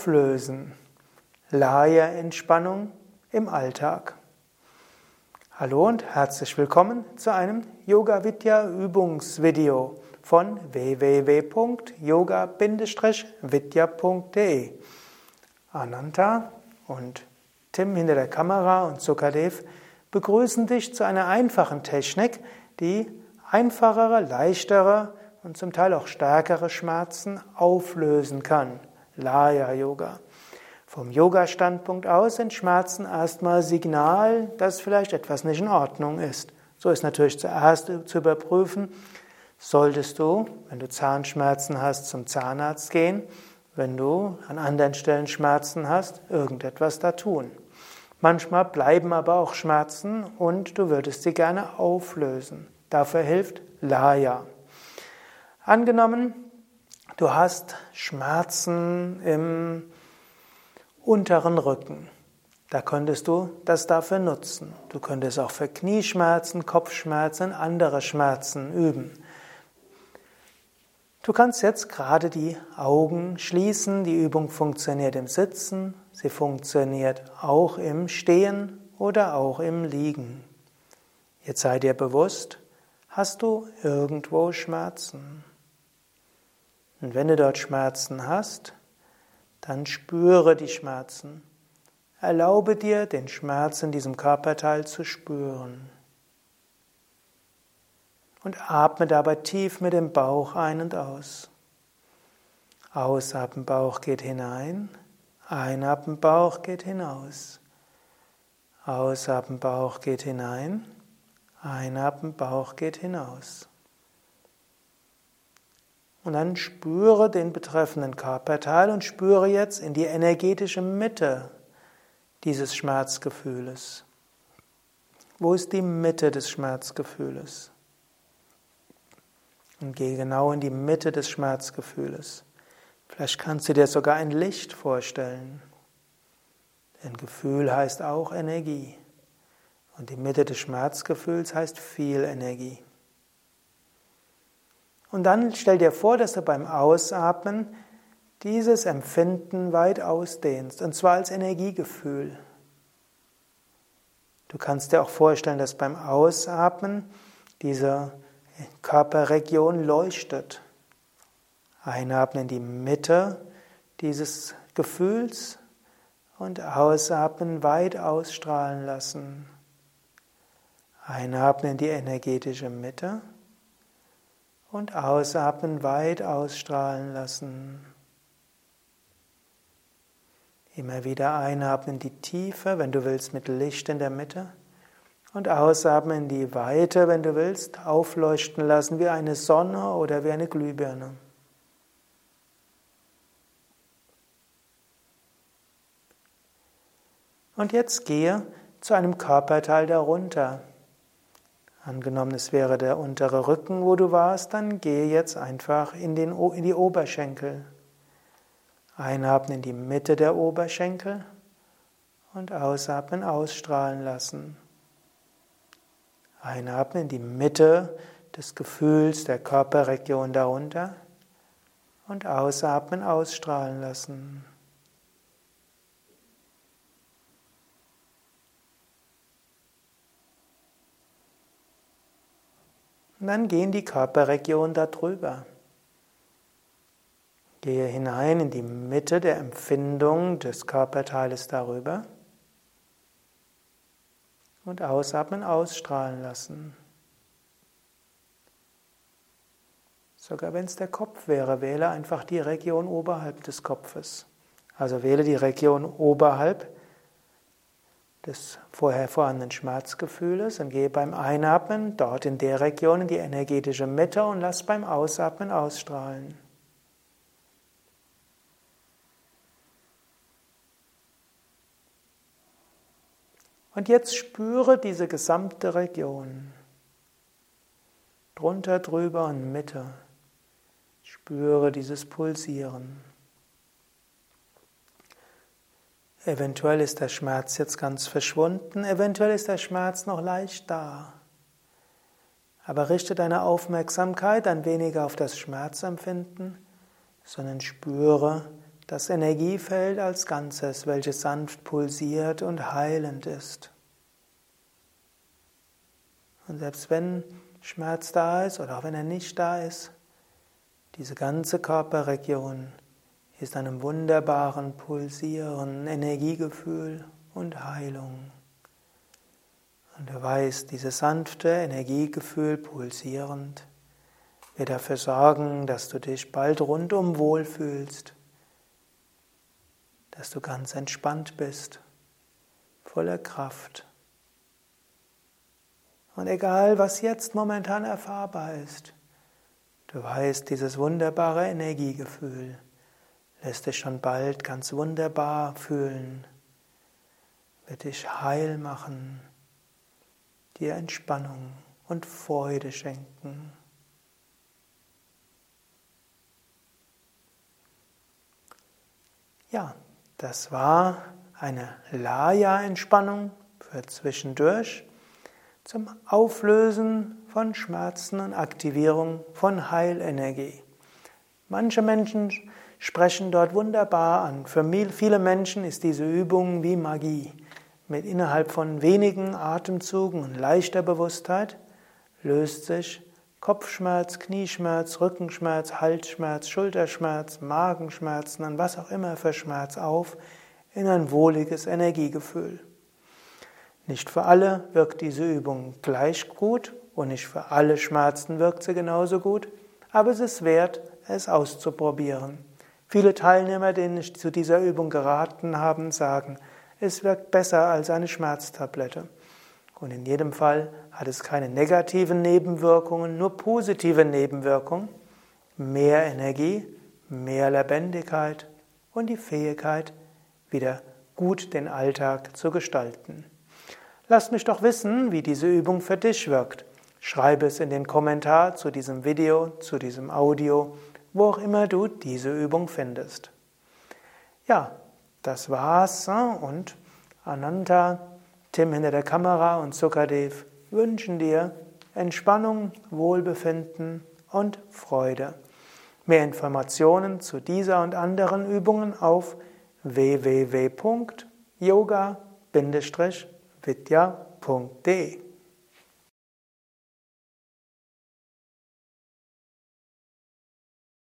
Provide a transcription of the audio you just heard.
Auflösen. Laya-Entspannung im Alltag. Hallo und herzlich willkommen zu einem Yoga Vidya Übungsvideo von www.yoga-vidya.de. Ananta und Tim hinter der Kamera und Sukadev begrüßen dich zu einer einfachen Technik, die einfachere, leichtere und zum Teil auch stärkere Schmerzen auflösen kann. Laya Yoga. Vom Yoga-Standpunkt aus sind Schmerzen erstmal Signal, dass vielleicht etwas nicht in Ordnung ist. So ist natürlich zuerst zu überprüfen, solltest du, wenn du Zahnschmerzen hast, zum Zahnarzt gehen, wenn du an anderen Stellen Schmerzen hast, irgendetwas da tun. Manchmal bleiben aber auch Schmerzen und du würdest sie gerne auflösen. Dafür hilft Laya. Angenommen, Du hast Schmerzen im unteren Rücken. Da könntest du das dafür nutzen. Du könntest auch für Knieschmerzen, Kopfschmerzen, andere Schmerzen üben. Du kannst jetzt gerade die Augen schließen. Die Übung funktioniert im Sitzen, sie funktioniert auch im Stehen oder auch im Liegen. Jetzt sei dir bewusst, hast du irgendwo Schmerzen? Und wenn du dort Schmerzen hast, dann spüre die Schmerzen. Erlaube dir, den Schmerz in diesem Körperteil zu spüren. Und atme dabei tief mit dem Bauch ein und aus. Ausatmen, Bauch geht hinein. Einatmen, Bauch geht hinaus. Ausatmen, Bauch geht hinein. Einatmen, Bauch geht hinaus. Und dann spüre den betreffenden Körperteil und spüre jetzt in die energetische Mitte dieses Schmerzgefühles. Wo ist die Mitte des Schmerzgefühles? Und gehe genau in die Mitte des Schmerzgefühles. Vielleicht kannst du dir sogar ein Licht vorstellen. Denn Gefühl heißt auch Energie. Und die Mitte des Schmerzgefühls heißt viel Energie. Und dann stell dir vor, dass du beim Ausatmen dieses Empfinden weit ausdehnst, und zwar als Energiegefühl. Du kannst dir auch vorstellen, dass beim Ausatmen diese Körperregion leuchtet. Einatmen in die Mitte dieses Gefühls und ausatmen weit ausstrahlen lassen. Einatmen in die energetische Mitte und ausatmen, weit ausstrahlen lassen. Immer wieder einatmen in die Tiefe, wenn du willst, mit Licht in der Mitte. Und ausatmen in die Weite, wenn du willst, aufleuchten lassen wie eine Sonne oder wie eine Glühbirne. Und jetzt gehe zu einem Körperteil darunter. Angenommen, es wäre der untere Rücken, wo du warst, dann gehe jetzt einfach in, den, in die Oberschenkel. Einatmen in die Mitte der Oberschenkel und ausatmen, ausstrahlen lassen. Einatmen in die Mitte des Gefühls der Körperregion darunter und ausatmen, ausstrahlen lassen. Und dann gehen die Körperregionen darüber. Gehe hinein in die Mitte der Empfindung des Körperteiles darüber und ausatmen, ausstrahlen lassen. Sogar wenn es der Kopf wäre, wähle einfach die Region oberhalb des Kopfes. Also wähle die Region oberhalb des vorher vorhandenen Schmerzgefühles und gehe beim Einatmen dort in der Region in die energetische Mitte und lass beim Ausatmen ausstrahlen. Und jetzt spüre diese gesamte Region. Drunter, drüber und Mitte. Spüre dieses Pulsieren. Eventuell ist der Schmerz jetzt ganz verschwunden, eventuell ist der Schmerz noch leicht da. Aber richte deine Aufmerksamkeit ein wenig auf das Schmerzempfinden, sondern spüre das Energiefeld als Ganzes, welches sanft pulsiert und heilend ist. Und selbst wenn Schmerz da ist oder auch wenn er nicht da ist, diese ganze Körperregion ist einem wunderbaren Pulsieren, Energiegefühl und Heilung. Und du weißt, dieses sanfte Energiegefühl pulsierend wird dafür sorgen, dass du dich bald rundum wohlfühlst, dass du ganz entspannt bist, voller Kraft. Und egal, was jetzt momentan erfahrbar ist, du weißt, dieses wunderbare Energiegefühl lässt dich schon bald ganz wunderbar fühlen, wird dich heil machen, dir Entspannung und Freude schenken. Ja, das war eine Laya-Entspannung für zwischendurch zum Auflösen von Schmerzen und Aktivierung von Heilenergie. Manche Menschen sprechen dort wunderbar an. Für viele Menschen ist diese Übung wie Magie. Mit innerhalb von wenigen Atemzügen und leichter Bewusstheit löst sich Kopfschmerz, Knieschmerz, Rückenschmerz, Halsschmerz, Schulterschmerz, Magenschmerzen und was auch immer für Schmerz auf in ein wohliges Energiegefühl. Nicht für alle wirkt diese Übung gleich gut und nicht für alle Schmerzen wirkt sie genauso gut, aber es ist wert, es auszuprobieren. Viele Teilnehmer, denen ich zu dieser Übung geraten habe, sagen, es wirkt besser als eine Schmerztablette. Und in jedem Fall hat es keine negativen Nebenwirkungen, nur positive Nebenwirkungen. Mehr Energie, mehr Lebendigkeit und die Fähigkeit, wieder gut den Alltag zu gestalten. Lass mich doch wissen, wie diese Übung für dich wirkt. Schreibe es in den Kommentar zu diesem Video, zu diesem Audio wo auch immer du diese Übung findest. Ja, das war's und Ananta, Tim hinter der Kamera und Sukadev wünschen dir Entspannung, Wohlbefinden und Freude. Mehr Informationen zu dieser und anderen Übungen auf www.yoga-vidya.de